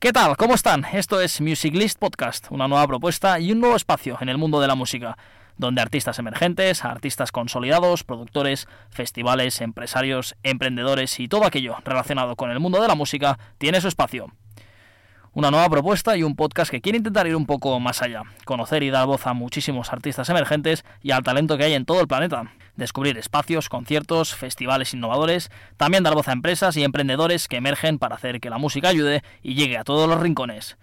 ¿Qué tal? ¿Cómo están? Esto es Music List Podcast, una nueva propuesta y un nuevo espacio en el mundo de la música, donde artistas emergentes, artistas consolidados, productores, festivales, empresarios, emprendedores y todo aquello relacionado con el mundo de la música tiene su espacio. Una nueva propuesta y un podcast que quiere intentar ir un poco más allá, conocer y dar voz a muchísimos artistas emergentes y al talento que hay en todo el planeta descubrir espacios, conciertos, festivales innovadores, también dar voz a empresas y emprendedores que emergen para hacer que la música ayude y llegue a todos los rincones.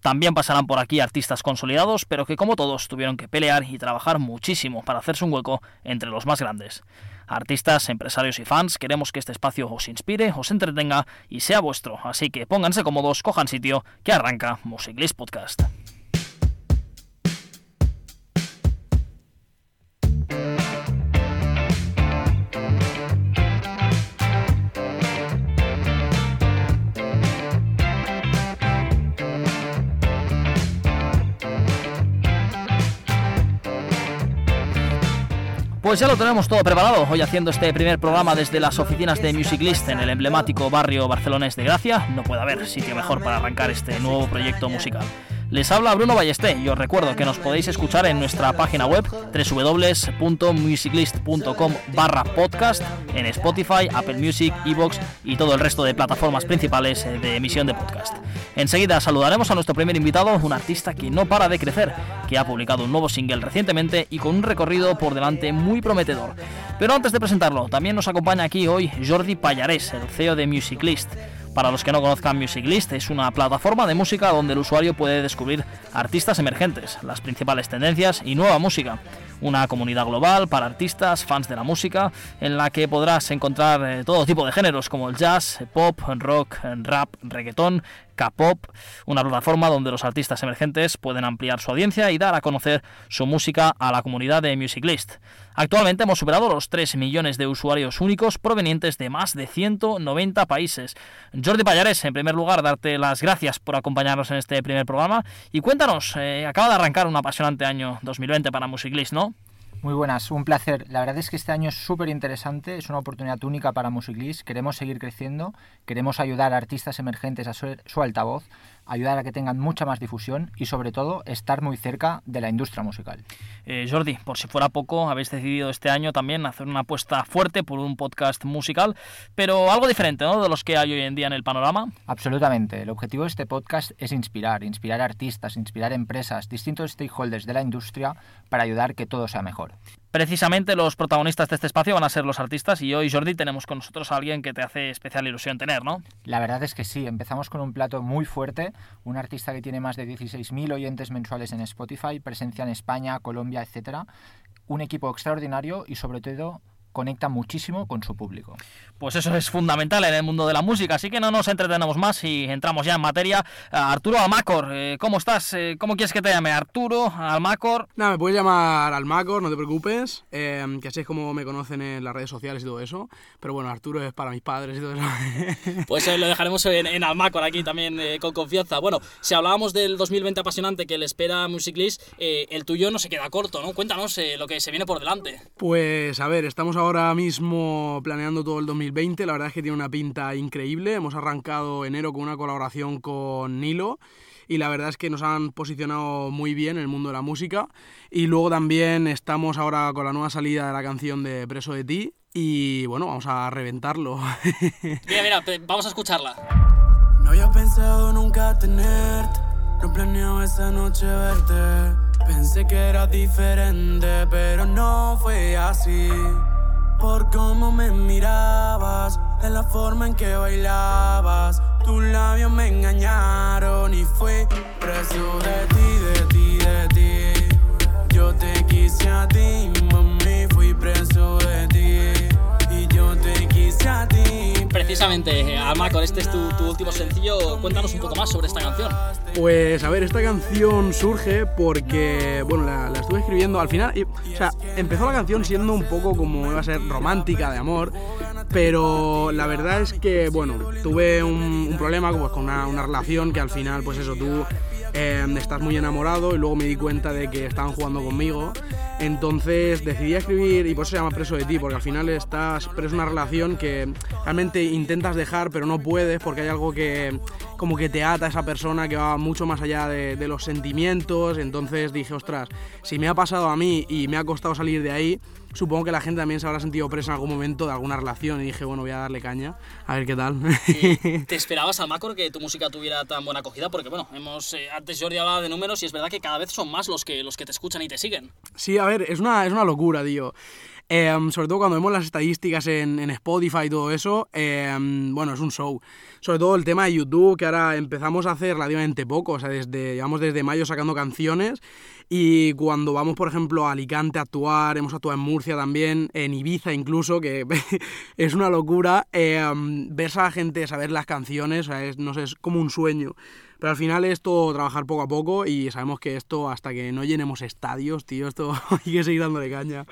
También pasarán por aquí artistas consolidados, pero que como todos tuvieron que pelear y trabajar muchísimo para hacerse un hueco entre los más grandes. Artistas, empresarios y fans, queremos que este espacio os inspire, os entretenga y sea vuestro, así que pónganse cómodos, cojan sitio, que arranca Musiclist Podcast. Pues ya lo tenemos todo preparado, hoy haciendo este primer programa desde las oficinas de Music List en el emblemático barrio barcelonés de Gracia. No puede haber sitio mejor para arrancar este nuevo proyecto musical. Les habla Bruno Ballesté y os recuerdo que nos podéis escuchar en nuestra página web www.musiclist.com barra podcast en Spotify, Apple Music, Evox y todo el resto de plataformas principales eh, de emisión de podcast. Enseguida saludaremos a nuestro primer invitado, un artista que no para de crecer, que ha publicado un nuevo single recientemente y con un recorrido por delante muy prometedor. Pero antes de presentarlo, también nos acompaña aquí hoy Jordi Pallarés, el CEO de Musiclist. Para los que no conozcan Musiclist, es una plataforma de música donde el usuario puede descubrir artistas emergentes, las principales tendencias y nueva música. Una comunidad global para artistas, fans de la música, en la que podrás encontrar eh, todo tipo de géneros como el jazz, pop, rock, rap, reggaetón, K-pop, una plataforma donde los artistas emergentes pueden ampliar su audiencia y dar a conocer su música a la comunidad de Musiclist. Actualmente hemos superado los 3 millones de usuarios únicos provenientes de más de 190 países. Jordi Payares, en primer lugar, darte las gracias por acompañarnos en este primer programa y cuéntanos, eh, acaba de arrancar un apasionante año 2020 para Musiclist, ¿no? Muy buenas, un placer. La verdad es que este año es súper interesante, es una oportunidad única para Musiclist. Queremos seguir creciendo, queremos ayudar a artistas emergentes a su, su altavoz ayudar a que tengan mucha más difusión y sobre todo estar muy cerca de la industria musical. Eh, Jordi, por si fuera poco, habéis decidido este año también hacer una apuesta fuerte por un podcast musical, pero algo diferente ¿no? de los que hay hoy en día en el panorama. Absolutamente. El objetivo de este podcast es inspirar, inspirar artistas, inspirar empresas, distintos stakeholders de la industria para ayudar a que todo sea mejor. Precisamente los protagonistas de este espacio van a ser los artistas y hoy, Jordi, tenemos con nosotros a alguien que te hace especial ilusión tener, ¿no? La verdad es que sí, empezamos con un plato muy fuerte, un artista que tiene más de 16.000 oyentes mensuales en Spotify, presencia en España, Colombia, etc. Un equipo extraordinario y sobre todo conecta muchísimo con su público. Pues eso es fundamental en el mundo de la música, así que no nos entretenemos más y entramos ya en materia. Uh, Arturo Almacor, eh, ¿cómo estás? Eh, ¿Cómo quieres que te llame? Arturo Almacor. Nada, me puedes llamar Almacor, no te preocupes, eh, que así es como me conocen en las redes sociales y todo eso. Pero bueno, Arturo es para mis padres y todo eso. pues lo dejaremos en, en, Almacor aquí también con confianza. Bueno, si hablábamos del 2020 apasionante que le espera a Musiclist, el tuyo no se queda corto, ¿no? Cuéntanos lo que se viene por delante. Pues a ver, estamos ahora mismo planeando todo el 2020. La verdad es que tiene una pinta increíble. Hemos arrancado enero con una colaboración con Nilo y la verdad es que nos han posicionado muy bien en el mundo de la música. Y luego también estamos ahora con la nueva salida de la canción de Preso de ti y bueno, vamos a reventarlo. mira, mira, vamos a escucharla. No había pensado nunca tenerte, no planeaba esa noche verte. Pensé que era diferente, pero no fue así. Por cómo me mirabas, en la forma en que bailabas. Tus labios me engañaron y fui preso de ti, de ti, de ti. Yo te quise a ti, Precisamente, Almacor, este es tu, último sencillo. Cuéntanos un poco más sobre esta canción. Pues a ver, esta canción surge porque, bueno, la, estuve escribiendo al final. O sea, empezó la canción siendo un poco como iba a ser romántica de amor, pero la verdad es que, bueno, tuve un, un problema pues, con una, una relación que al final, pues eso, tú em, estás muy enamorado y luego me di cuenta de que estaban jugando conmigo. Entonces decidí escribir y por eso se llama Preso de ti, porque al final estás preso en una relación que realmente intentas dejar pero no puedes porque hay algo que como que te ata a esa persona que va mucho más allá de, de los sentimientos. Entonces dije, ostras, si me ha pasado a mí y me ha costado salir de ahí, supongo que la gente también se habrá sentido presa en algún momento de alguna relación y dije, bueno, voy a darle caña, a ver qué tal. ¿Te esperabas, Almacor, que tu música tuviera tan buena acogida? Porque, bueno, hemos, eh, antes Jordi hablaba de números y es verdad que cada vez son más los que, los que te escuchan y te siguen. Sí, a ver, es una, es una locura, tío. Em, sobre todo cuando vemos las estadísticas en, en Spotify y todo eso, em, bueno, es un show. Sobre todo el tema de YouTube, que ahora empezamos a hacer relativamente poco, o sea, desde, llevamos desde mayo sacando canciones y cuando vamos, por ejemplo, a Alicante a actuar, hemos actuado en Murcia también, en Ibiza incluso, que es una locura, eh, ver a la gente saber las canciones, es, no sé, es como un sueño. Pero al final es todo trabajar poco a poco y sabemos que esto, hasta que no llenemos estadios, tío, esto hay que seguir dándole caña.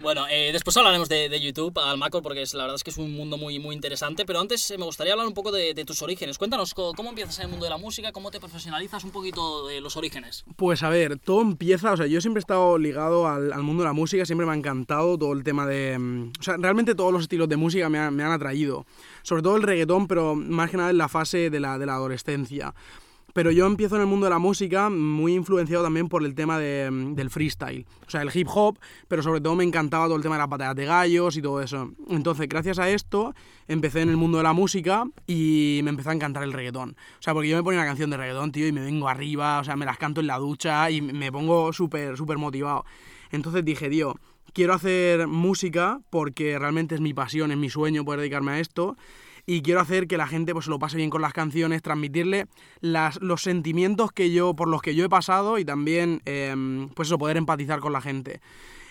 Bueno, eh, después hablaremos de, de YouTube, Almacor, porque es, la verdad es que es un mundo muy, muy interesante, pero antes eh, me gustaría hablar un poco de, de tus orígenes. Cuéntanos cómo, cómo empiezas en el mundo de la música, cómo te profesionalizas, un poquito de los orígenes. Pues a ver, todo empieza, o sea, yo siempre he estado ligado al, al mundo de la música, siempre me ha encantado todo el tema de... mm, O sea, realmente todos los estilos de música me, han- me han atraído. Sobre todo el reggaetón, pero más que nada en la fase de la, de la adolescencia. Pero yo empiezo en el mundo de la música muy influenciado también por el tema de, mm, del freestyle. O sea, el hip hop, pero sobre todo me encantaba todo el tema de las batallas de gallos y todo eso. Entonces, gracias a esto, empecé en el mundo de la música y me empezó a encantar el reggaetón. O sea, porque yo me ponía una canción de reggaetón, tío, y me vengo arriba, o sea, me las canto en la ducha y me pongo súper, súper motivado. Entonces dije, tío, quiero hacer música porque realmente es mi pasión, es mi sueño poder dedicarme a esto y quiero hacer que la gente pues se lo pase bien con las canciones, transmitirle las, los sentimientos que yo, por los que yo he pasado y también em, pues eso, poder empatizar con la gente.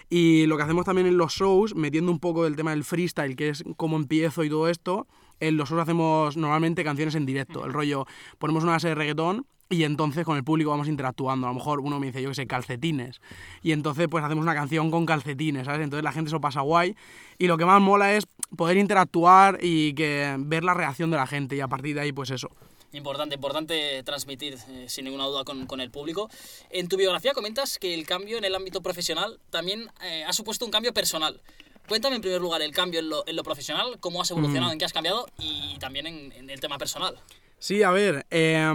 Y lo que hacemos también en los shows, metiendo un poco del tema del freestyle, que es cómo empiezo y todo esto, en los shows hacemos normalmente canciones en directo. El rollo, ponemos una base de reggaetón y entonces con el público vamos interactuando. A lo mejor uno me dice, yo que sé, calcetines. Y entonces pues hacemos una canción con calcetines, ¿sabes? Entonces la gente se lo pasa guay. Y lo que más mola es poder interactuar y que ver la reacción de la gente. Y a partir de ahí, pues eso. Importante, importante transmitir eh, sin ninguna duda con, con, el público. En tu biografía comentas que el cambio en el ámbito profesional también eh, ha supuesto un cambio personal. Cuéntame en primer lugar el cambio en lo, en lo profesional, cómo has evolucionado, mm. en qué has cambiado y también en, en el tema personal. Sí, a ver, eh,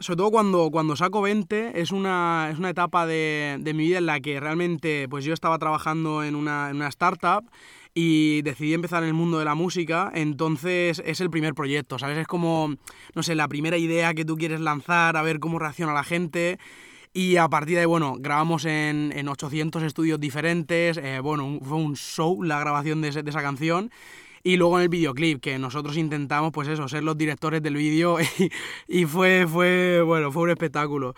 sobre todo cuando, cuando saco 20 es una, es una etapa de, de, mi vida en la que realmente pues yo estaba trabajando en una, en una startup y decidí empezar en el mundo de la música, entonces es el primer proyecto, ¿sabes? Es como, no sé, la primera idea que tú quieres lanzar, a ver cómo reacciona la gente. Y a partir de bueno, grabamos en, en 800 estudios diferentes, eh, bueno, fue un show la grabación de esa canción. Y luego en el videoclip, que nosotros intentamos, pues eso, ser los directores del vídeo y, y, fue, fue, bueno, fue un espectáculo.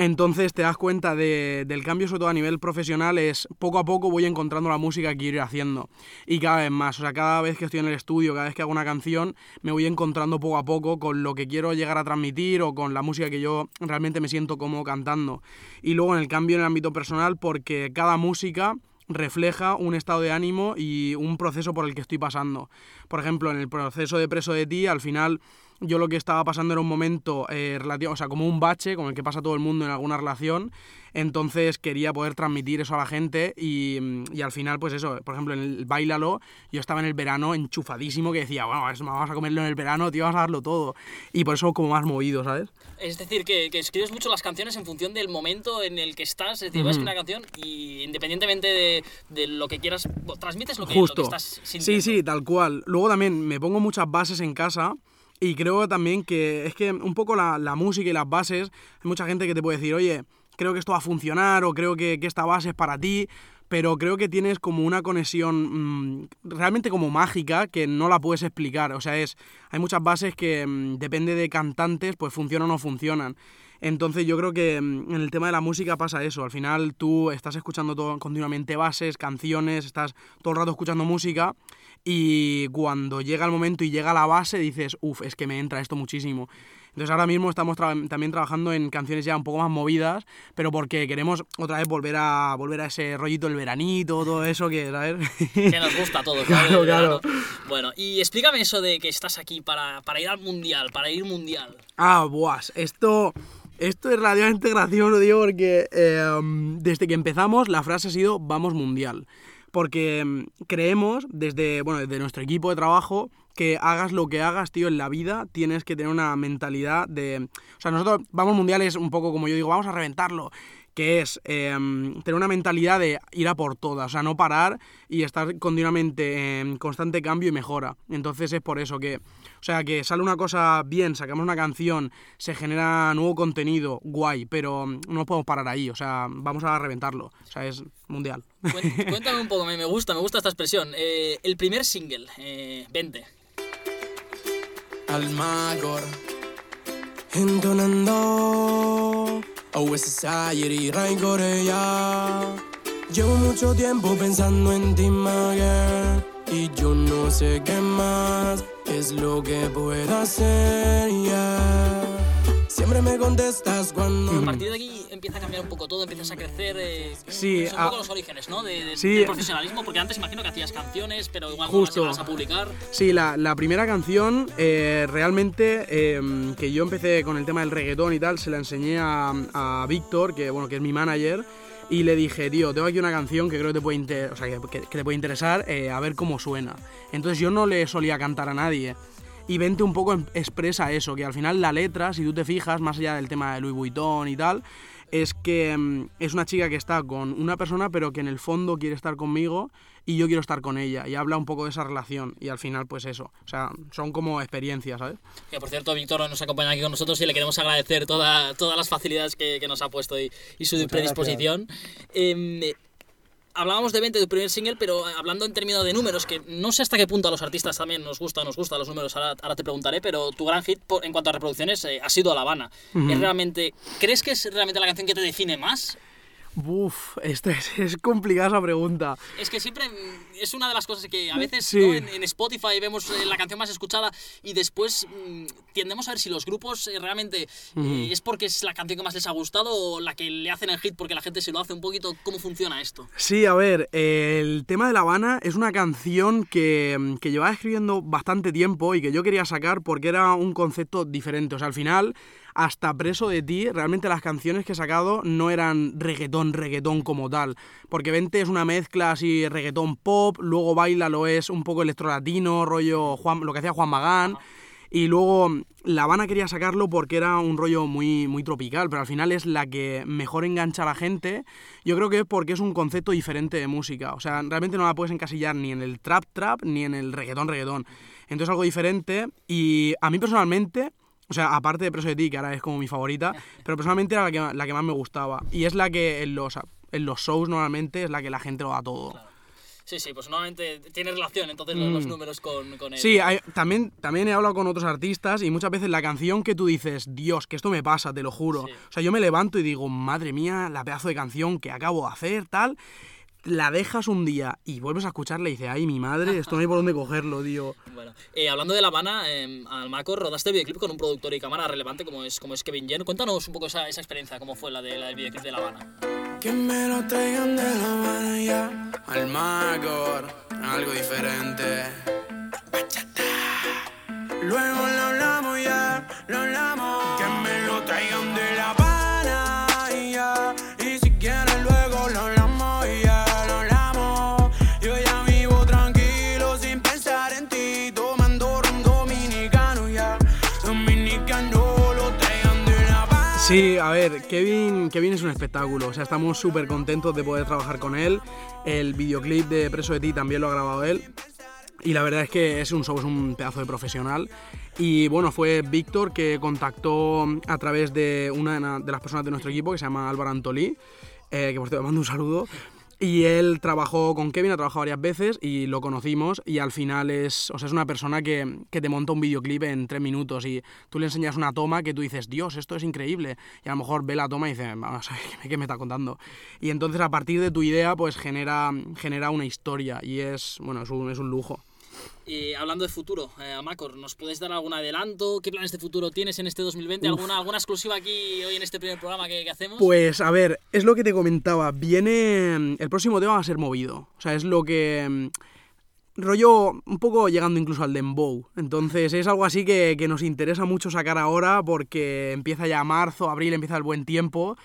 Entonces te das cuenta de, del cambio, sobre todo a nivel profesional, es poco a poco voy encontrando la música que quiero ir haciendo. Y cada vez más, o sea, cada vez que estoy en el estudio, cada vez que hago una canción, me voy encontrando poco a poco con lo que quiero llegar a transmitir o con la música que yo realmente me siento como cantando. Y luego en el cambio en el ámbito personal, porque cada música refleja un estado de ánimo y un proceso por el que estoy pasando. Por ejemplo, en el proceso de preso de ti, al final yo lo que estaba pasando era un momento eh, relativo, o sea, como un bache, como el que pasa todo el mundo en alguna relación. Entonces quería poder transmitir eso a la gente y, y, al final, pues eso, por ejemplo, en el Bailalo, yo estaba en el verano enchufadísimo que decía, bueno, vamos a comerlo en el verano, tío, vas a darlo todo. Y por eso como más movido, ¿sabes? Es decir, que, que escribes mucho las canciones en función del momento en el que estás, es decir, -huh. vas a escribir una canción y independientemente de, de lo que quieras, transmites lo que, Justo. lo que estás sintiendo. Sí, sí, tal cual. Luego también me pongo muchas bases en casa y creo también que es que un poco la, la, música y las bases, hay mucha gente que te puede decir, oye, creo que esto va a funcionar o creo que, esta base es para ti, pero creo que tienes como una conexión mmm, realmente como mágica que no la puedes explicar. O sea, es hay muchas bases que mmm, depende de cantantes, pues funcionan o no funcionan. Entonces yo creo que mm, en el tema de la música pasa eso. Al final tú estás escuchando todo, continuamente bases, canciones, estás todo el rato escuchando música y cuando llega el momento y llega la base dices, uff, es que me entra esto muchísimo. Entonces ahora mismo estamos tra también trabajando en canciones ya un poco más movidas, pero porque queremos otra vez volver a volver a ese rollito del veranito, todo eso que, ¿sabes? Que nos gusta a todos, claro, claro. Bueno, y explícame eso de que estás aquí para, para ir al mundial, para ir mundial. Ah, buas, esto Esto es relativamente gracioso, digo, porque eh, desde que empezamos la frase ha sido vamos mundial. Porque mm, creemos, desde, bueno, desde nuestro equipo de trabajo, que hagas lo que hagas, tío, en la vida, tienes que tener una mentalidad de... O sea, nosotros vamos mundiales un poco como yo digo, vamos a reventarlo que es em, tener una mentalidad de ir a por todas, o sea, no parar y estar continuamente en constante cambio y mejora. Entonces es por eso que, o sea, que sale una cosa bien, sacamos una canción, se genera nuevo contenido, guay, pero no podemos parar ahí, o sea, vamos a reventarlo, o sea, es mundial. Cuéntame un poco, me gusta, me gusta esta expresión. Eh, el primer single, eh, 20. Almagor, entonando Oh, Society, Rain Corea. Llevo mucho tiempo pensando en ti, Mager. Y yo no sé qué más es lo que puedo hacer. Siempre me contestas cuando. A partir de aquí empieza a cambiar un poco todo, empiezas a crecer. Eh, sí, un poco los orígenes, ¿no? De, del profesionalismo, porque antes imagino que hacías canciones, pero igual justo. vas a publicar. Sí, la, la primera canción, eh, realmente, em, que yo empecé con el tema del reggaetón y tal, se la enseñé a, a Víctor, que, bueno, que es mi manager. Y le dije, tío, tengo aquí una canción que creo que te puede, o sea, que, que, te puede interesar, eh, a ver cómo suena. Entonces yo no le solía cantar a nadie y Vente un poco expresa eso, que al final la letra, si tú te fijas, más allá del tema de Louis Vuitton y tal, es que mm, es una chica que está con una persona pero que en el fondo quiere estar conmigo y yo quiero estar con ella y habla un poco de esa relación y al final pues eso, o sea, son como experiencias, ¿sabes? Que por cierto Víctor nos acompaña aquí con nosotros y le queremos agradecer toda, todas las facilidades que, nos ha puesto y, su predisposición. Em, hablábamos de 20 del primer single, pero hablando en términos de números, que no sé hasta qué punto a los artistas también nos gusta nos gustan los números, ahora, te preguntaré, pero tu gran hit en cuanto a reproducciones eh, ha sido La Habana. ¿Es realmente, ¿Crees que es realmente la canción que te define más? Uf, esto es, complicada esa pregunta. Es que siempre es una de las cosas que a veces en, Spotify vemos eh, la canción más escuchada y después mm, tendemos a ver si los grupos eh, realmente eh, es porque es la canción que más les ha gustado o la que le hacen el hit porque la gente se lo hace un poquito. ¿Cómo funciona esto? Sí, a ver, el tema de La Habana es una canción que, que llevaba escribiendo bastante tiempo y que yo quería sacar porque era un concepto diferente. O sea, al final hasta Preso de ti, realmente las canciones que he sacado no eran reggaetón, reggaetón como tal. Porque Vente es una mezcla así reggaetón pop, luego Baila lo es un poco electrolatino, rollo lo que hacía Juan Magán. Y luego La Habana quería sacarlo porque era un rollo muy, muy tropical, pero al final es la que mejor engancha a la gente. Yo creo que es porque es un concepto diferente de música. O sea, realmente no la puedes encasillar ni en el trap trap ni en el reggaetón reggaetón. Entonces algo diferente. Y a mí personalmente o sea, aparte de Preso de ti, que ahora es como mi favorita, pero personalmente era la que, la que más me gustaba. Y es la que en los, en los shows normalmente es la que la gente lo da todo. Sí, sí, pues normalmente tiene relación entonces los mm. números con, con él. Sí, también, también he hablado con otros artistas y muchas veces la canción que tú dices, Dios, que esto me pasa, te lo juro. O sea, yo me levanto y digo, madre mía, la pedazo de canción que acabo de hacer, tal la dejas un día y vuelves a escucharla y dices, ay, mi madre, esto no hay por dónde cogerlo, tío. Bueno, eh, hablando de La Habana, eh, Almaco, rodaste videoclip con un productor y cámara relevante como es, como es Kevin Yen. Cuéntanos un poco esa, esa experiencia, cómo fue la, de, la del videoclip de La Habana. Que me lo traigan de La Habana ya, algo diferente. Luego lo hablamos ya, lo hablamos. Que me lo traigan de Sí, a ver, Kevin, Kevin es un espectáculo, o sea, estamos súper contentos de poder trabajar con él. El videoclip de Preso de ti también lo ha grabado él. Y la verdad es que es un, es un pedazo de profesional. Y bueno, fue Víctor que contactó a través de una de las personas de nuestro equipo que se llama Álvaro Antolí, eh, que por cierto mando un saludo. Y él trabajó con Kevin, ha trabajado varias veces y lo conocimos y al final es, o sea, es una persona que, que, te monta un videoclip en tres minutos y tú le enseñas una toma que tú dices, Dios, esto es increíble. Y a lo mejor ve la toma y dice, vamos a ver, ¿qué me está contando? Y entonces a partir de tu idea pues genera, genera una historia y es, bueno, es un, es un lujo. Y hablando de futuro, eh, Amacor, ¿nos puedes dar algún adelanto? ¿Qué planes de futuro tienes en este 2020? ¿Alguna, ¿Alguna exclusiva aquí hoy en este primer programa que, hacemos? Pues a ver, es lo que te comentaba. Viene. El próximo tema va a ser movido. O sea, es lo que. rollo un poco llegando incluso al dembow. Entonces es algo así que, que nos interesa mucho sacar ahora porque empieza ya marzo, abril, empieza el buen tiempo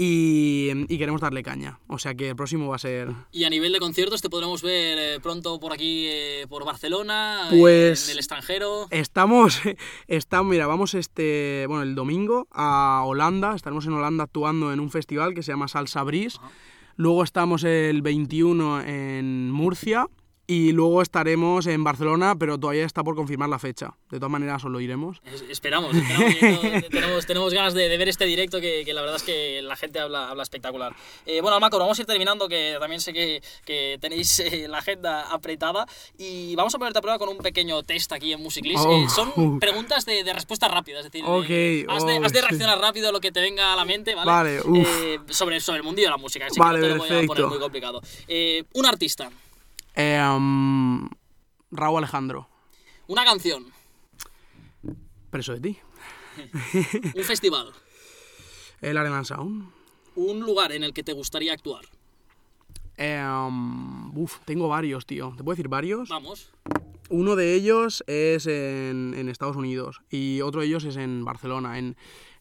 y, y queremos darle caña. O sea que el próximo va a ser... Y a nivel de conciertos, ¿te podremos ver eh, pronto por aquí, eh, por Barcelona, Pues- en el extranjero? Estamos, estamos, mira, vamos este, bueno, el domingo a Holanda, estaremos en Holanda actuando en un festival que se llama Salsa Breeze. Luego estamos el 21 en Murcia y luego estaremos en Barcelona, pero todavía está por confirmar la fecha. De todas maneras, os lo diremos. Es- Esperamos, esperamos, tenemos, tenemos ganas de, de ver este directo que, que la verdad es que la gente habla, habla espectacular. Eh, bueno, Almacor, vamos a ir terminando, que también sé que, que tenéis eh, la agenda apretada y vamos a ponerte a prueba con un pequeño test aquí en Musiclist. Oh. Eh, son preguntas de, de respuesta rápida, es decir, de- Ok, has, de, oh, has de reaccionar rápido a lo que te venga a la mente, ¿vale? Vale. Eh, sobre, sobre el mundillo de la música, así Vale, que no te lo voy a poner muy complicado. Eh, un artista, Eh, um, Raúl Alejandro, una canción, preso de ti. un festival, El Arenal Sound. un lugar en el que te gustaría actuar. Eh, um, uf, tengo varios, tío. ¿Te puedo decir varios? Vamos. Uno de ellos es en, en Estados Unidos y otro de ellos es en Barcelona, en,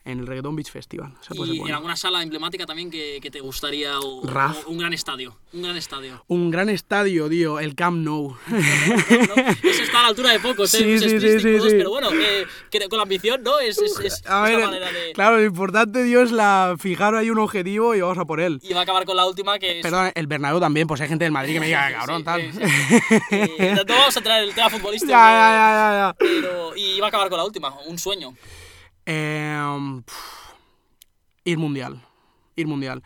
en el Reggaeton Beach Festival. O sea, puede ser Y en alguna sala emblemática también que, que te gustaría o, Raf. o un gran estadio. Un gran estadio. Un gran estadio, tío, el Camp Nou. ¿no? Eso está a la altura de pocos, ¿eh? Sí, sí, sí, sí, todos, sí. Pero bueno, eh, que con la ambición, ¿no? Es, es, es, A ver, manera de... claro, lo importante, tío, es la, fijar ahí un objetivo y vamos a por él. Y va a acabar con la última que es... Perdón, el Bernabéu también, pues hay gente del Madrid que me diga, cabrón, tal. Eh, no vamos a traer el tema que- ya, ya, ya, ya. Pero, y va a acabar con la última, un sueño. Eh, pf, ir mundial. Ir mundial.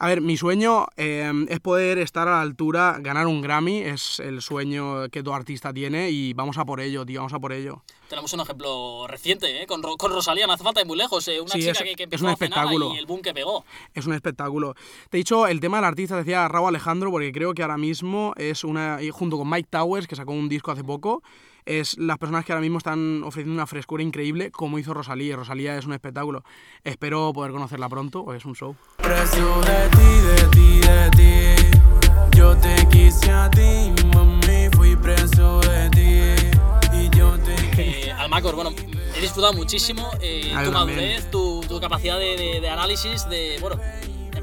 A ver, mi sueño eh, es poder estar a la altura, ganar un Grammy, es el sueño que todo artista tiene y vamos a por ello, tío, vamos a por ello. Tenemos un ejemplo reciente, ¿eh? Con, Ro- con Rosalía, no hace falta ir muy lejos. ¿eh? Una Sí, chica es- que, que es empezó un espectáculo. y el boom que pegó. Es un espectáculo. Te he dicho el tema del artista, decía Raúl Alejandro, porque creo que ahora mismo es una, junto con Mike Towers, que sacó un disco hace poco, es las personas que ahora mismo están ofreciendo una frescura increíble, como hizo Rosalía. Rosalía es un espectáculo. Espero poder conocerla pronto, o es un show. Preso de ti, de ti, de ti. Yo te quise a ti, mami, fui preso de ti. Y yo te Eh, Almacor, bueno, he disfrutado muchísimo eh, Ah, tu madurez, tu, tu capacidad de, de- de análisis, de, bueno,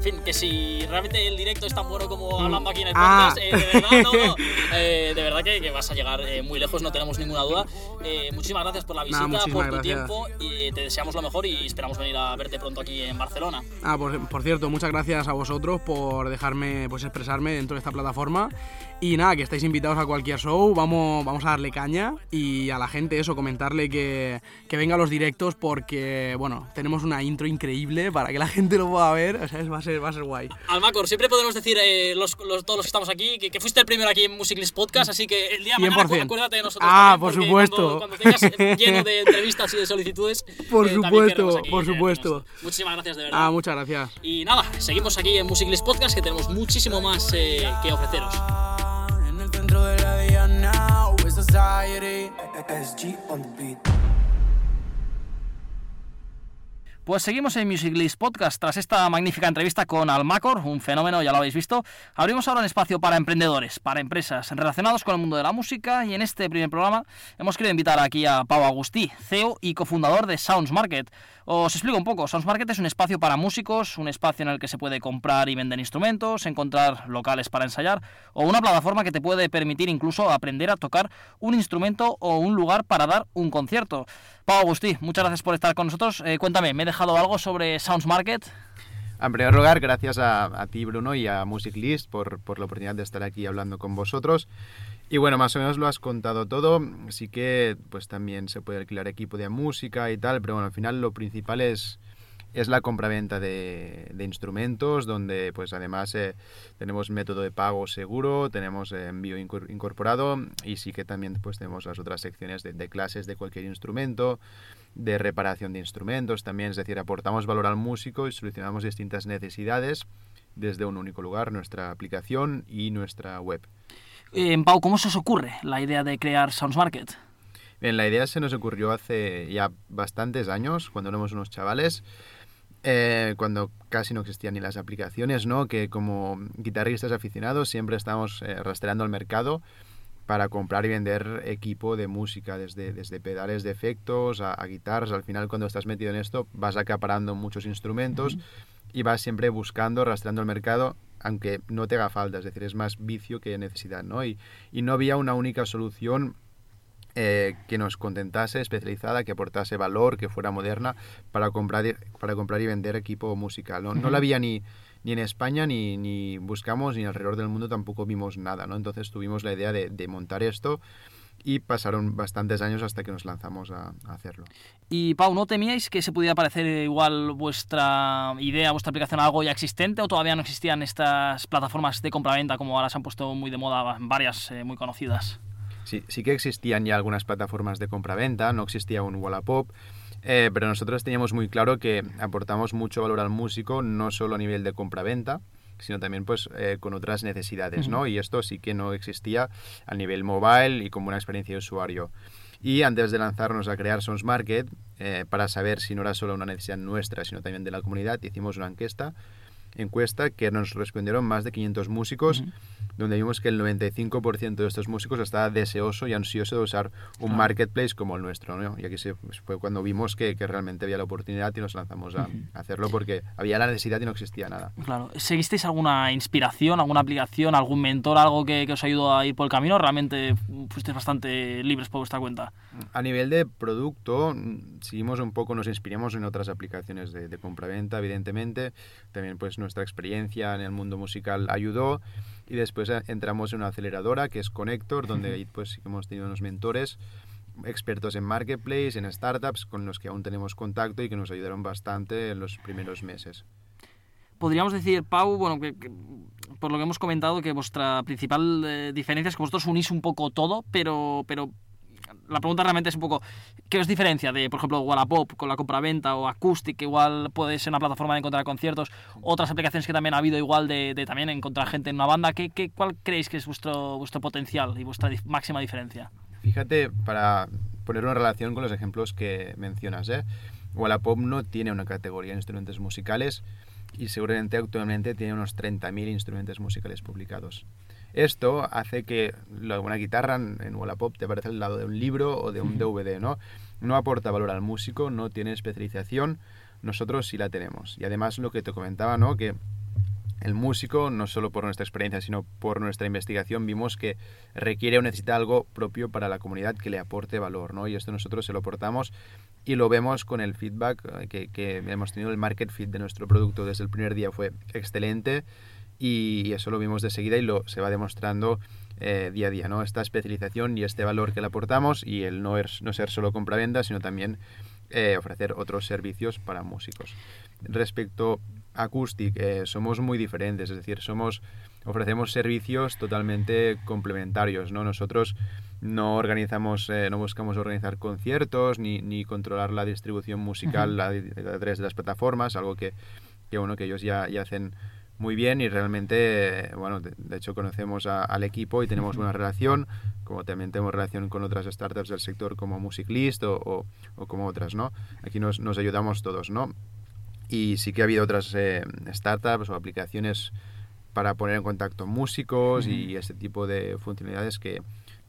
en fin, que si realmente el directo es tan bueno como hablando aquí en el Ah. podcast, eh, de verdad, no, no, eh, de verdad que, que vas a llegar eh, muy lejos, no tenemos ninguna duda. Eh, muchísimas gracias por la visita, por tu gracias. tiempo y te deseamos lo mejor y esperamos venir a verte pronto aquí en Barcelona. Ah, por, por cierto, muchas gracias a vosotros por dejarme pues, expresarme dentro de esta plataforma. Y nada, que estáis invitados a cualquier show, vamos, vamos a darle caña y a la gente eso, comentarle que, que venga a los directos porque, bueno, tenemos una intro increíble para que la gente lo pueda ver, o sea, va a ser, va a ser guay. Almacor, siempre podemos decir, eh, los, los- todos los que estamos aquí, que, que fuiste el primero aquí en Musiclist Podcast, así que el día de mañana 100%. acuérdate de nosotros. Ah, también, por supuesto. Cuando, cuando tengas eh, lleno de entrevistas y de solicitudes. Por eh, supuesto, aquí por tenerte supuesto. nosotros. Muchísimas gracias, de verdad. Ah, muchas gracias. y nada, seguimos aquí en Musiclist Podcast, que tenemos muchísimo más eh, que ofreceros. anxiety. SG on the beat. Pues seguimos en Music List Podcast. Tras esta magnífica entrevista con Almacor, un fenómeno, ya lo habéis visto, abrimos ahora un espacio para emprendedores, para empresas relacionados con el mundo de la música. Y en este primer programa hemos querido invitar aquí a Pau Agustí, CEO y cofundador de Sounds Market. Os explico un poco. Sounds Market es un espacio para músicos, un espacio en el que se puede comprar y vender instrumentos, encontrar locales para ensayar, o una plataforma que te puede permitir incluso aprender a tocar un instrumento o un lugar para dar un concierto. Pau Agustí, muchas gracias por estar con nosotros. Eh, cuéntame, ¿me he dejado algo sobre Sounds Market? En primer lugar, gracias a, ti, Bruno, y a Music List por, por la oportunidad de estar aquí hablando con vosotros. Y bueno, más o menos lo has contado todo. Sí que pues también se puede alquilar equipo de música y tal, pero bueno, al final lo principal es, es la compraventa de, de instrumentos, donde pues además eh, tenemos método de pago seguro, tenemos eh, envío incor- incorporado y sí que también pues tenemos las otras secciones de, de clases de cualquier instrumento, de reparación de instrumentos también, es decir, aportamos valor al músico y solucionamos distintas necesidades desde un único lugar, nuestra aplicación y nuestra web. Eh, Pau, ¿cómo se os ocurre la idea de crear Sounds Market? Bien, la idea se nos ocurrió hace ya bastantes años, cuando éramos unos chavales, eh, cuando casi no existían ni las aplicaciones, ¿no? Que como guitarristas aficionados siempre estamos eh, rastreando el mercado para comprar y vender equipo de música, desde, desde pedales de efectos a, guitarras. Al final, cuando estás metido en esto, vas acaparando muchos instrumentos y vas siempre buscando, rastreando el mercado, aunque no te haga falta. Es decir, es más vicio que necesidad, ¿no? Y, y no había una única solución eh, que nos contentase, especializada, que aportase valor, que fuera moderna para comprar, para comprar y vender equipo musical. No, no la había ni, ni en España, ni, ni buscamos, ni alrededor del mundo tampoco vimos nada. ¿no? Entonces tuvimos la idea de, de montar esto y pasaron bastantes años hasta que nos lanzamos a, hacerlo. Y Pau, ¿no temíais que se pudiera parecer igual vuestra idea, vuestra aplicación a algo ya existente o todavía no existían estas plataformas de compraventa como ahora se han puesto muy de moda, varias eh, muy conocidas? Sí, sí que existían ya algunas plataformas de compraventa, no existía un Wallapop, eh, pero nosotros teníamos muy claro que aportamos mucho valor al músico, no solo a nivel de compraventa, sino también pues eh, con otras necesidades, ¿no? Y esto sí que no existía a nivel mobile y como una experiencia de usuario. Y antes de lanzarnos a crear Sons Market, eh, para saber si no era solo una necesidad nuestra, sino también de la comunidad, hicimos una encuesta, encuesta que nos respondieron más de 500 músicos donde vimos que el 95% de estos músicos estaba deseoso y ansioso de usar un marketplace como el nuestro. ¿no? Y aquí se, pues, fue cuando vimos que, que, realmente había la oportunidad y nos lanzamos a, hacerlo porque había la necesidad y no existía nada. Claro. ¿Seguisteis alguna inspiración, alguna aplicación, algún mentor, algo que, que os ayudó a ir por el camino? ¿Realmente fuisteis bastante libres por vuestra cuenta? A nivel de producto, seguimos un poco, nos inspiramos en otras aplicaciones de, de compra-venta, evidentemente. También pues nuestra experiencia en el mundo musical ayudó y después eh, entramos en una aceleradora que es Connector, donde pues hemos tenido unos mentores expertos en marketplace, en startups, con los que aún tenemos contacto y que nos ayudaron bastante en los primeros meses. Podríamos decir, Pau, bueno, que, por lo que hemos comentado, que vuestra principal eh, diferencia es que vosotros unís un poco todo, pero, pero la pregunta realmente es un poco, ¿qué os diferencia de, por ejemplo, Wallapop con la compraventa o Acoustic, que igual puede ser una plataforma de encontrar conciertos, otras aplicaciones que también ha habido igual de, también encontrar gente en una banda? ¿Qué, qué, cuál creéis que es vuestro, vuestro potencial y vuestra máxima diferencia? Fíjate, para poner una relación con los ejemplos que mencionas, ¿eh? Wallapop no tiene una categoría de instrumentos musicales y seguramente actualmente tiene unos 30.000 instrumentos musicales publicados. Esto hace que una guitarra en Wallapop te parezca al lado de un libro o de un DVD, ¿no? No aporta valor al músico, no tiene especialización, nosotros sí la tenemos. Y además lo que te comentaba, ¿no? Que el músico, no solo por nuestra experiencia, sino por nuestra investigación, vimos que requiere o necesita algo propio para la comunidad que le aporte valor, ¿no? Y esto nosotros se lo aportamos y lo vemos con el feedback eh, que, que hemos tenido. El market fit de nuestro producto desde el primer día fue excelente y eso lo vimos de seguida y lo se va demostrando eh, día a día, ¿no? Esta especialización y este valor que le aportamos y el no, er, no ser solo compra-venta, sino también eh, ofrecer otros servicios para músicos. Respecto a Acoustic, eh, somos muy diferentes, es decir, somos ofrecemos servicios totalmente complementarios, ¿no? Nosotros no organizamos, no buscamos organizar conciertos ni, ni, controlar la distribución musical a, través de las plataformas, algo que, que, bueno, que ellos ya, ya hacen muy bien y realmente, bueno, de, hecho conocemos al equipo y tenemos una relación, como también tenemos relación con otras startups del sector como Musiclist o, o, como otras, ¿no? Aquí nos, nos, ayudamos todos, ¿no? Y sí que ha habido otras eh, startups o aplicaciones para poner en contacto músicos y este tipo de funcionalidades que,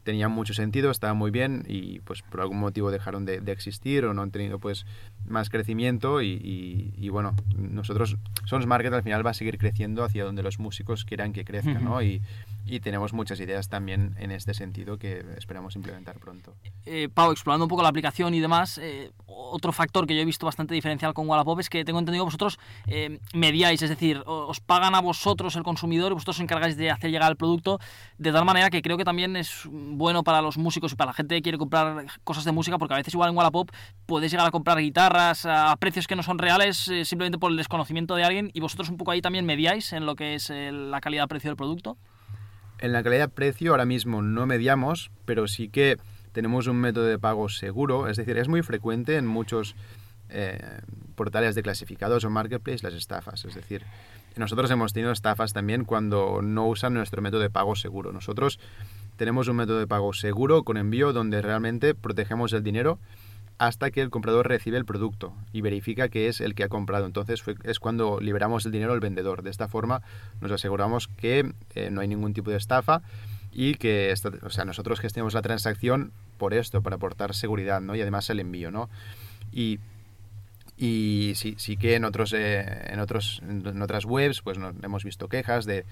tenían mucho sentido, estaban muy bien y pues por algún motivo dejaron de, existir o no han tenido pues más crecimiento y, y, bueno, nosotros Sons Market al final va a seguir creciendo hacia donde los músicos quieran que crezca, ¿no? Y, y tenemos muchas ideas también en este sentido que esperamos implementar pronto. Eh, Pau, explorando un poco la aplicación y demás, eh, otro factor que yo he visto bastante diferencial con Wallapop es que tengo entendido que vosotros eh, mediáis, es decir, os pagan a vosotros el consumidor y vosotros os encargáis de hacer llegar el producto de tal manera que creo que también es bueno para los músicos y para la gente que quiere comprar cosas de música porque a veces igual en Wallapop puedes llegar a comprar guitarras a precios que no son reales eh, simplemente por el desconocimiento de alguien y vosotros un poco ahí también mediáis en lo que es la calidad-precio del producto. En la calidad-precio ahora mismo no mediamos, pero sí que tenemos un método de pago seguro, es decir, es muy frecuente en muchos eh, portales de clasificados o marketplace las estafas, es decir, nosotros hemos tenido estafas también cuando no usan nuestro método de pago seguro. Nosotros tenemos un método de pago seguro con envío donde realmente protegemos el dinero hasta que el comprador recibe el producto y verifica que es el que ha comprado. Entonces es cuando liberamos el dinero al vendedor. De esta forma nos aseguramos que eh, no hay ningún tipo de estafa y que o sea, nosotros gestionamos la transacción por esto, para aportar seguridad, ¿no? Y además el envío, ¿no? Y, y sí, sí que en otros, eh, en otros en otras webs pues no, hemos visto quejas de,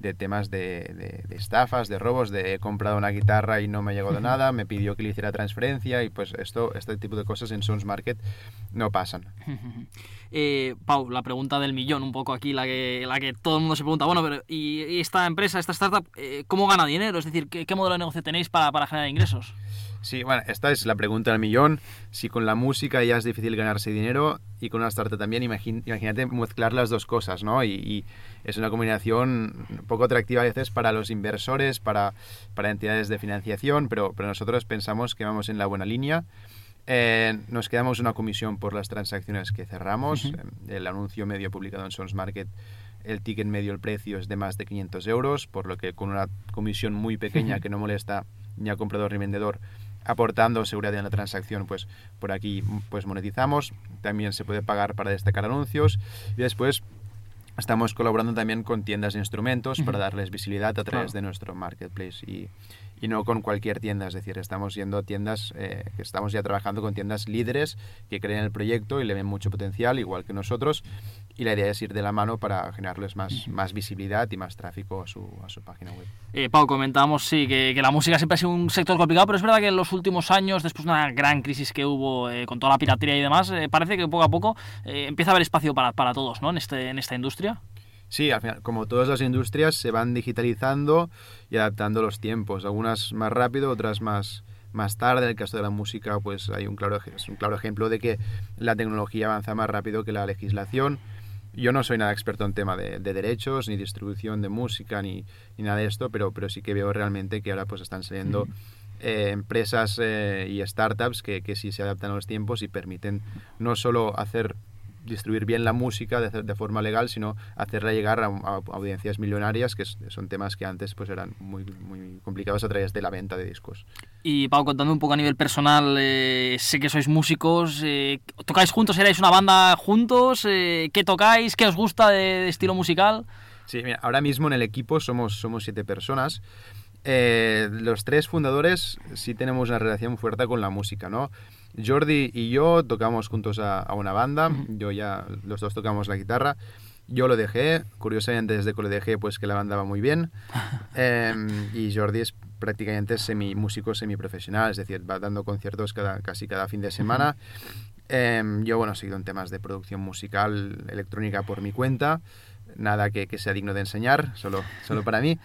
de temas de, de, estafas, de robos, de he comprado una guitarra y no me ha llegado nada, me pidió que le hiciera transferencia y pues esto, este tipo de cosas en Sons Market no pasan. Eh, Pau, la pregunta del millón, un poco aquí, la que, la que todo el mundo se pregunta, bueno, pero ¿y esta empresa, esta startup, eh, cómo gana dinero? Es decir, ¿qué, modelo de negocio tenéis para, para generar ingresos? Sí, bueno, esta es la pregunta del millón. Si con la música ya es difícil ganarse dinero y con una startup también, imagínate mezclar las dos cosas, ¿no? Y, es una combinación poco atractiva a veces para los inversores, para, para entidades de financiación, pero, pero nosotros pensamos que vamos en la buena línea. Eh, nos quedamos una comisión por las transacciones que cerramos. Eh, el anuncio medio publicado en Sons Market, el ticket medio, el precio es de más de 500 euros, por lo que con una comisión muy pequeña que no molesta ni al comprador ni vendedor, aportando seguridad en la transacción, pues por aquí pues monetizamos. También se puede pagar para destacar anuncios. Y después estamos colaborando también con tiendas de instrumentos para darles visibilidad a través de nuestro marketplace y, y no con cualquier tienda, es decir, estamos yendo a tiendas, eh, estamos ya trabajando con tiendas líderes que creen en el proyecto y le ven mucho potencial, igual que nosotros, y la idea es ir de la mano para generarles más, más visibilidad y más tráfico a su, a su página web. Eh, Pau, comentábamos, sí, que, que, la música siempre ha sido un sector complicado, pero es verdad que en los últimos años, después de una gran crisis que hubo eh, con toda la piratería y demás, parece que poco a poco empieza a haber espacio para, para todos, ¿no?, en, este, en esta industria. Sí, al final, como todas las industrias, se van digitalizando y adaptando los tiempos, algunas más rápido, otras más, más tarde. En el caso de la música, pues hay un claro, es un claro ejemplo de que la tecnología avanza más rápido que la legislación. Yo no soy nada experto en tema de, derechos, ni distribución de música, ni, ni, nada de esto, pero, pero sí que veo realmente que ahora pues están saliendo eh, empresas eh, y startups que, que sí se adaptan a los tiempos y permiten no solo hacer distribuir bien la música de, de, forma legal, sino hacerla llegar a, audiencias millonarias, que son temas que antes pues eran muy, muy complicados a través de la venta de discos. Y Pau, contando un poco a nivel personal, eh, sé que sois músicos, eh, ¿tocáis juntos? ¿Erais una banda juntos? Eh, ¿Qué tocáis? ¿Qué os gusta de, estilo musical? Sí, mira, ahora mismo en el equipo somos, somos siete personas. los tres fundadores sí tenemos una relación fuerte con la música, ¿no? Jordi y yo tocamos juntos a, una banda, yo ya, los dos tocamos la guitarra. Yo lo dejé, curiosamente desde que lo dejé, pues que la banda va muy bien. Em, y Jordi es prácticamente semi músico semiprofesional, es decir, va dando conciertos cada, casi cada fin de semana. Em, yo, bueno, he seguido en temas de producción musical electrónica por mi cuenta, nada que, que sea digno de enseñar, solo, solo para mí.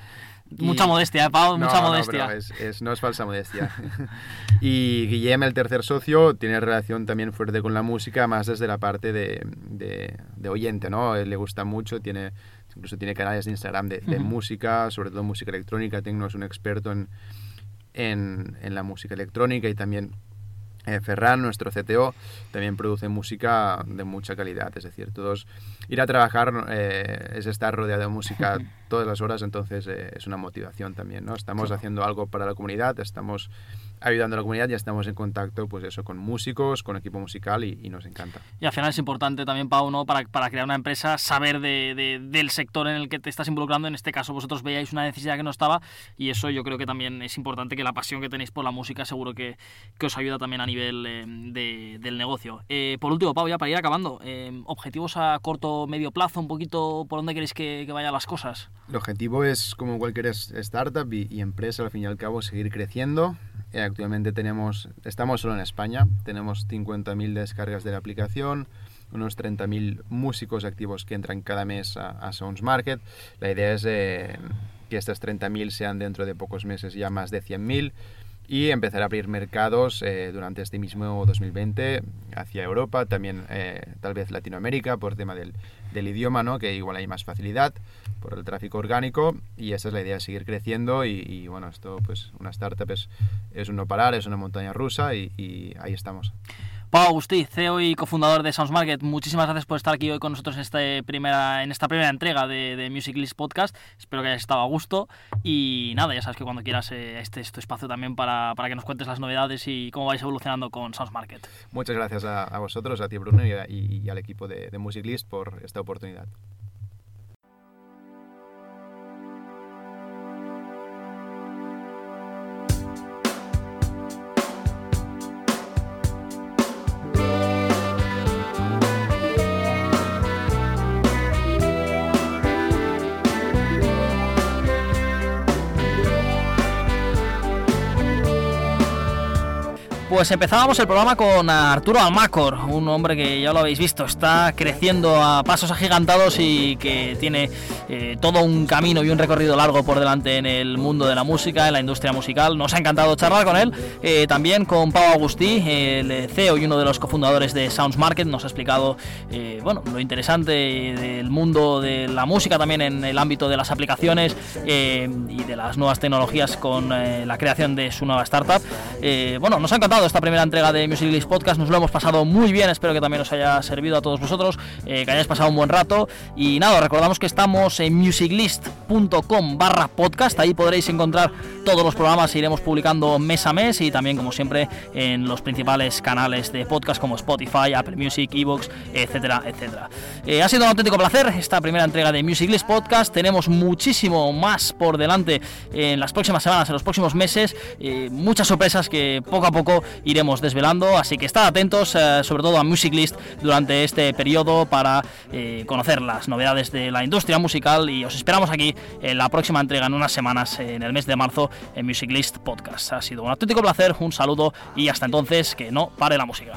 Mucha modestia, Pau, mucha modestia. No, es, no es falsa modestia. y Guillem, el tercer socio, tiene relación también fuerte con la música, más desde la parte de, de, oyente, ¿no? Él le gusta mucho, tiene incluso tiene canales de Instagram de, música, sobre todo música electrónica. Tecno es un experto en, en, en la música electrónica y también eh, Ferran, nuestro CTO, también produce música de mucha calidad, es decir, todos ir a trabajar eh, es estar rodeado de música todas las horas, entonces eh, es una motivación también, ¿no? Estamos haciendo algo para la comunidad, estamos ayudando a la comunidad, ya estamos en contacto, pues eso, con músicos, con equipo musical y, nos encanta. Y al final es importante también, Pau, ¿no? para, para crear una empresa, saber de, del sector en el que te estás involucrando. En este caso, vosotros veíais una necesidad que no estaba y eso yo creo que también es importante que la pasión que tenéis por la música seguro que, que os ayuda también a nivel eh, de, del negocio. Eh, por último, Pau, ya para ir acabando, eh, objetivos a corto, medio plazo, un poquito por dónde queréis que, que vayan las cosas. El objetivo es, como cualquier startup y, y empresa, al fin y al cabo, seguir creciendo actualmente tenemos, estamos solo en España, tenemos 50.000 descargas de la aplicación, unos 30.000 músicos activos que entran cada mes a, Sounds Market. La idea es eh, que estas 30.000 sean dentro de pocos meses ya más de 100.000 y empezar a abrir mercados eh, durante este mismo 2020 hacia Europa, también tal vez Latinoamérica por tema del, del idioma, ¿no? que igual hay más facilidad por el tráfico orgánico y esa es la idea, seguir creciendo y, bueno, esto pues una startup es, es un no parar, es una montaña rusa y, y ahí estamos. Pau Agustí, CEO y cofundador de Sounds Market, muchísimas gracias por estar aquí hoy con nosotros en, este primera, en esta primera entrega de, de Music List Podcast. Espero que hayas estado a gusto. Y nada, ya sabes que cuando quieras eh, este es tu espacio también para, para, que nos cuentes las novedades y cómo vais evolucionando con Sounds Market. Muchas gracias a, vosotros, a ti Bruno y, y, al equipo de, de Music List por esta oportunidad. Pues empezábamos el programa con Arturo Almacor, un hombre que ya lo habéis visto, está creciendo a pasos agigantados y que tiene eh, todo un camino y un recorrido largo por delante en el mundo de la música, en la industria musical. Nos ha encantado charlar con él. Eh, también con Pau Agustí, el CEO y uno de los cofundadores de Sounds Market, nos ha explicado eh, bueno, lo interesante del mundo de la música, también en el ámbito de las aplicaciones y de las nuevas tecnologías con la creación de su nueva startup. bueno, nos ha encantado esta primera entrega de Music List Podcast. Nos lo hemos pasado muy bien. Espero que también os haya servido a todos vosotros, eh, que hayáis pasado un buen rato. Y nada, recordamos que estamos en musiclist.com barra podcast. Ahí podréis encontrar todos los programas. Iremos publicando mes a mes y también, como siempre, en los principales canales de podcast como Spotify, Apple Music, Evox, etcétera, etcétera. Eh, ha sido un auténtico placer esta primera entrega de Music List Podcast. Tenemos muchísimo más por delante en las próximas semanas, en los próximos meses. Eh, muchas sorpresas que poco a poco iremos desvelando, así que estad atentos eh, sobre todo a Music List durante este periodo para eh, conocer las novedades de la industria musical y os esperamos aquí en la próxima entrega en unas semanas, en el mes de marzo, en Music List Podcast. Ha sido un auténtico placer, un saludo y hasta entonces que no pare la música.